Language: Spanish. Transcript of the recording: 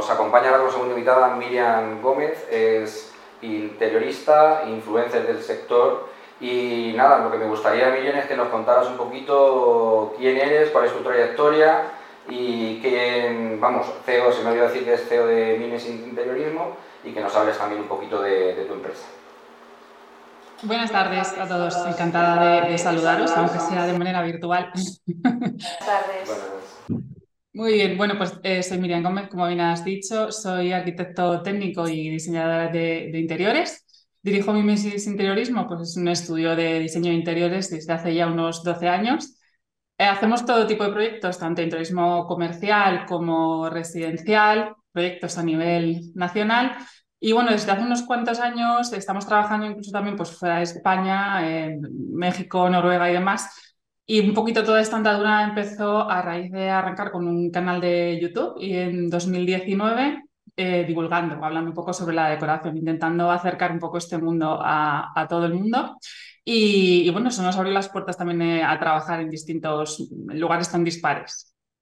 nos acompaña la segunda invitada Miriam Gómez, es interiorista, influencer del sector y nada, lo que me gustaría Miriam es que nos contaras un poquito quién eres, cuál es tu trayectoria y quién, vamos, CEO, se me olvidó decir que es CEO de Mimes Interiorismo y que nos hables también un poquito de, tu empresa. Buenas tardes a todos, encantada de, saludaros, aunque sea de manera virtual. Buenas tardes. Muy bien, bueno, pues eh, soy Miriam Gómez, como bien has dicho, soy arquitecto técnico y diseñadora de, interiores. Dirijo mi Mimesis Interiorismo, pues es un estudio de diseño de interiores desde hace ya unos 12 años. Eh, hacemos todo tipo de proyectos, tanto interiorismo comercial como residencial, proyectos a nivel nacional. Y bueno, desde hace unos cuantos años estamos trabajando incluso también pues, fuera de España, en México, Noruega y demás, y un poquito toda esta andadura empezó a raíz de arrancar con un canal de YouTube y en 2019 eh, divulgando, hablando un poco sobre la decoración, intentando acercar un poco este mundo a, todo el mundo. Y, bueno, eso nos abrió las puertas también eh, a trabajar en distintos lugares tan dispares.